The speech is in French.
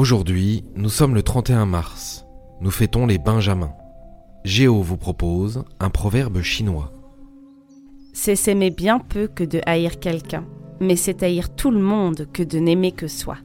Aujourd'hui, nous sommes le 31 mars. Nous fêtons les Benjamins. Géo vous propose un proverbe chinois. C'est s'aimer bien peu que de haïr quelqu'un, mais c'est haïr tout le monde que de n'aimer que soi.